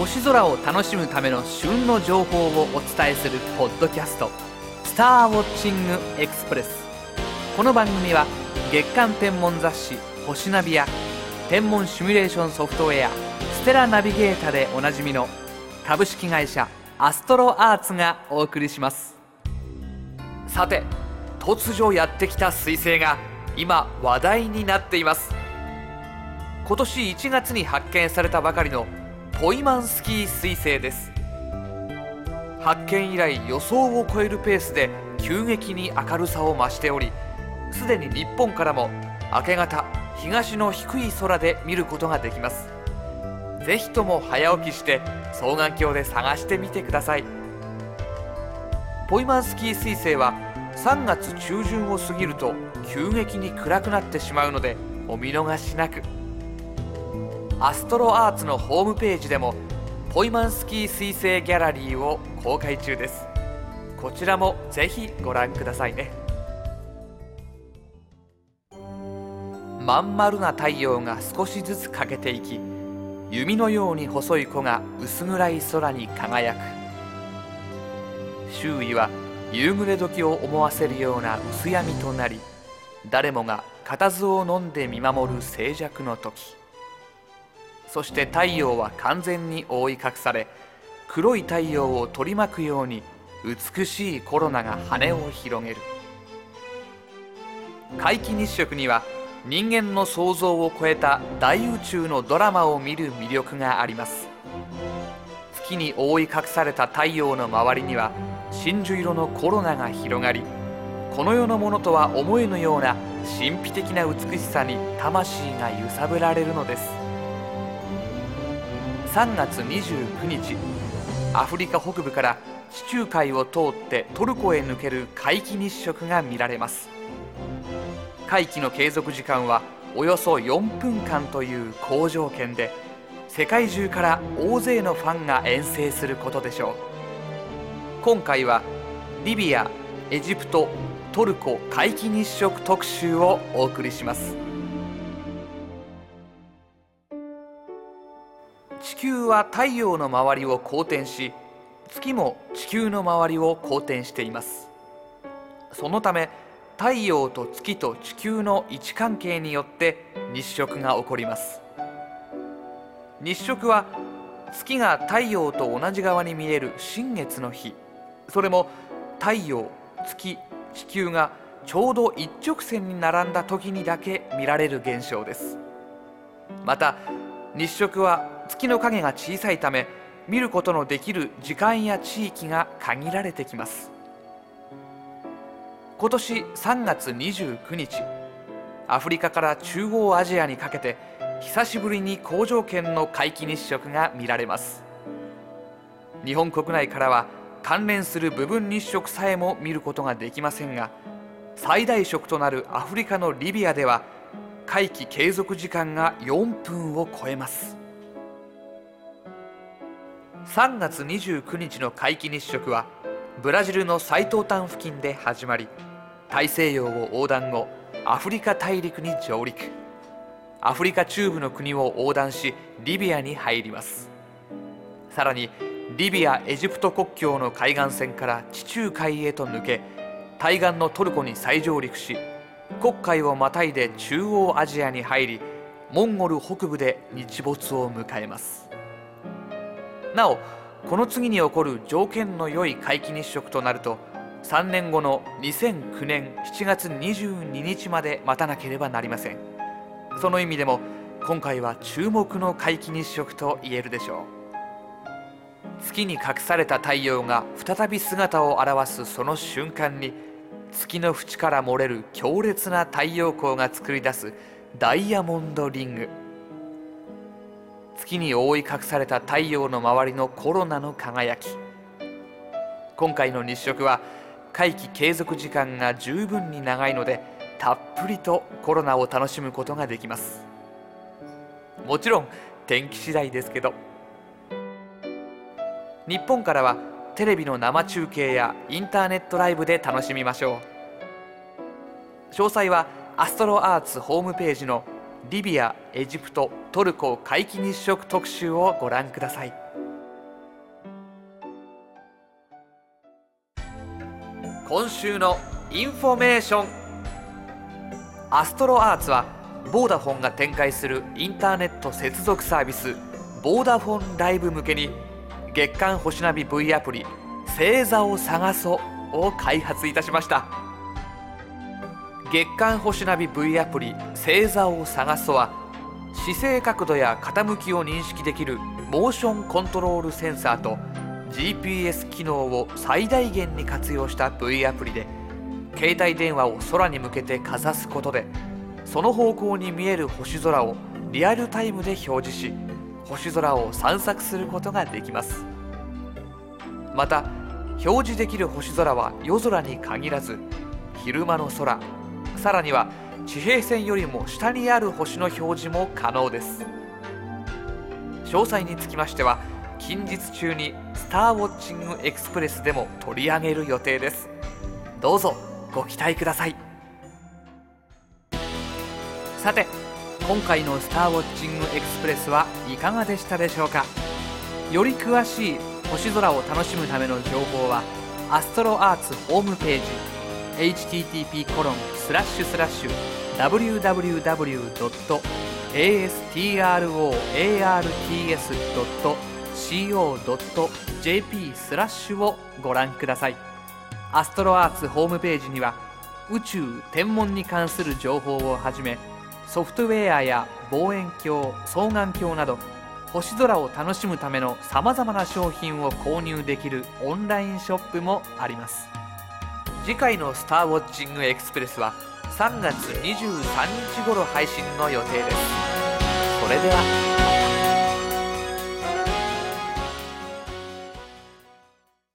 星空を楽しむための旬の情報をお伝えするポッドキャスト「スターウォッチングエクスプレス」この番組は月間天文雑誌「星ナビ」や天文シミュレーションソフトウェア「ステラナビゲータ」でおなじみの株式会社アストロアーツがお送りします。さて突如やってきた彗星が今話題になっています。今年1月に発見されたばかりのポイマンスキー彗星です。発見以来予想を超えるペースで急激に明るさを増しておりすでに日本からも明け方東の低い空で見ることができます。ぜひとも早起きして双眼鏡で探してみてください。ポイマンスキー彗星は3月中旬を過ぎると急激に暗くなってしまうのでお見逃しなく。アストロアーツのホームページでもポイマンスキー彗星ギャラリーを公開中です。こちらもぜひご覧くださいね。まん丸な太陽が少しずつ欠けていき弓のように細い子が薄暗い空に輝く。周囲は夕暮れ時を思わせるような薄闇となり誰もが固唾を飲んで見守る静寂の時。そして太陽は完全に覆い隠され黒い太陽を取り巻くように美しいコロナが羽を広げる。皆既日食には人間の想像を超えた大宇宙のドラマを見る魅力があります。月に覆い隠された太陽の周りには真珠色のコロナが広がりこの世のものとは思えぬような神秘的な美しさに魂が揺さぶられるのです。3月29日アフリカ北部から地中海を通ってトルコへ抜ける皆既日食が見られます。皆既の継続時間はおよそ4分間という好条件で世界中から大勢のファンが遠征することでしょう。今回はリビアエジプトトルコ皆既日食特集をお送りします。球は太陽の周りを公転し月も地球の周りを公転しています。そのため太陽と月と地球の位置関係によって日食が起こります。日食は月が太陽と同じ側に見える新月の日。それも太陽月地球がちょうど一直線に並んだ時にだけ見られる現象です。また日食は月の影が小さいため見ることのできる時間や地域が限られてきます。今年3月29日アフリカから中央アジアにかけて久しぶりに好条件の皆既日食が見られます。日本国内からは関連する部分日食さえも見ることができませんが最大色となるアフリカのリビアでは皆既継続時間が4分を超えます。3月29日の皆既日食はブラジルの最東端付近で始まり大西洋を横断後アフリカ大陸に上陸。アフリカ中部の国を横断しリビアに入ります。さらにリビア・エジプト国境の海岸線から地中海へと抜け対岸のトルコに再上陸し黒海をまたいで中央アジアに入りモンゴル北部で日没を迎えます。なおこの次に起こる条件の良い皆既日食となると3年後の2009年7月22日まで待たなければなりません。その意味でも今回は注目の皆既日食と言えるでしょう。月に隠された太陽が再び姿を現すその瞬間に月の縁から漏れる強烈な太陽光が作り出すダイヤモンドリング。月に覆い隠された太陽の周りのコロナの輝き。今回の日食は皆既継続時間が十分に長いのでたっぷりとコロナを楽しむことができます。もちろん天気次第ですけど。日本からはテレビの生中継やインターネットライブで楽しみましょう。詳細はアストロアーツホームページのリビアエジプトトルコ皆既日食特集をご覧ください。今週のインフォメーション。アストロアーツはボーダフォンが展開するインターネット接続サービスボーダフォンライブ向けに月間星ナビ V アプリ「星座を探そう」を開発いたしました。月間星ナビ V アプリ「星座を探そうは」は姿勢角度や傾きを認識できるモーションコントロールセンサーと GPS 機能を最大限に活用した V アプリで携帯電話を空に向けてかざすことでその方向に見える星空をリアルタイムで表示し星空を散策することができます。また表示できる星空は夜空に限らず昼間の空さらには地平線よりも下にある星の表示も可能です。詳細につきましては近日中にスターウォッチングエクスプレスでも取り上げる予定です。どうぞご期待ください。さて今回のスターウォッチングエクスプレスはいかがでしたでしょうか？より詳しい星空を楽しむための情報はアストロアーツホームページ http コロンスラッシュスラッシュ www.astroarts.co.jp スラッシュをご覧ください。アストロアーツホームページには宇宙天文に関する情報をはじめソフトウェアや望遠鏡双眼鏡など星空を楽しむためのさまざまな商品を購入できるオンラインショップもあります。次回の「スターウォッチングエクスプレス」は3月23日頃配信の予定です。それでは。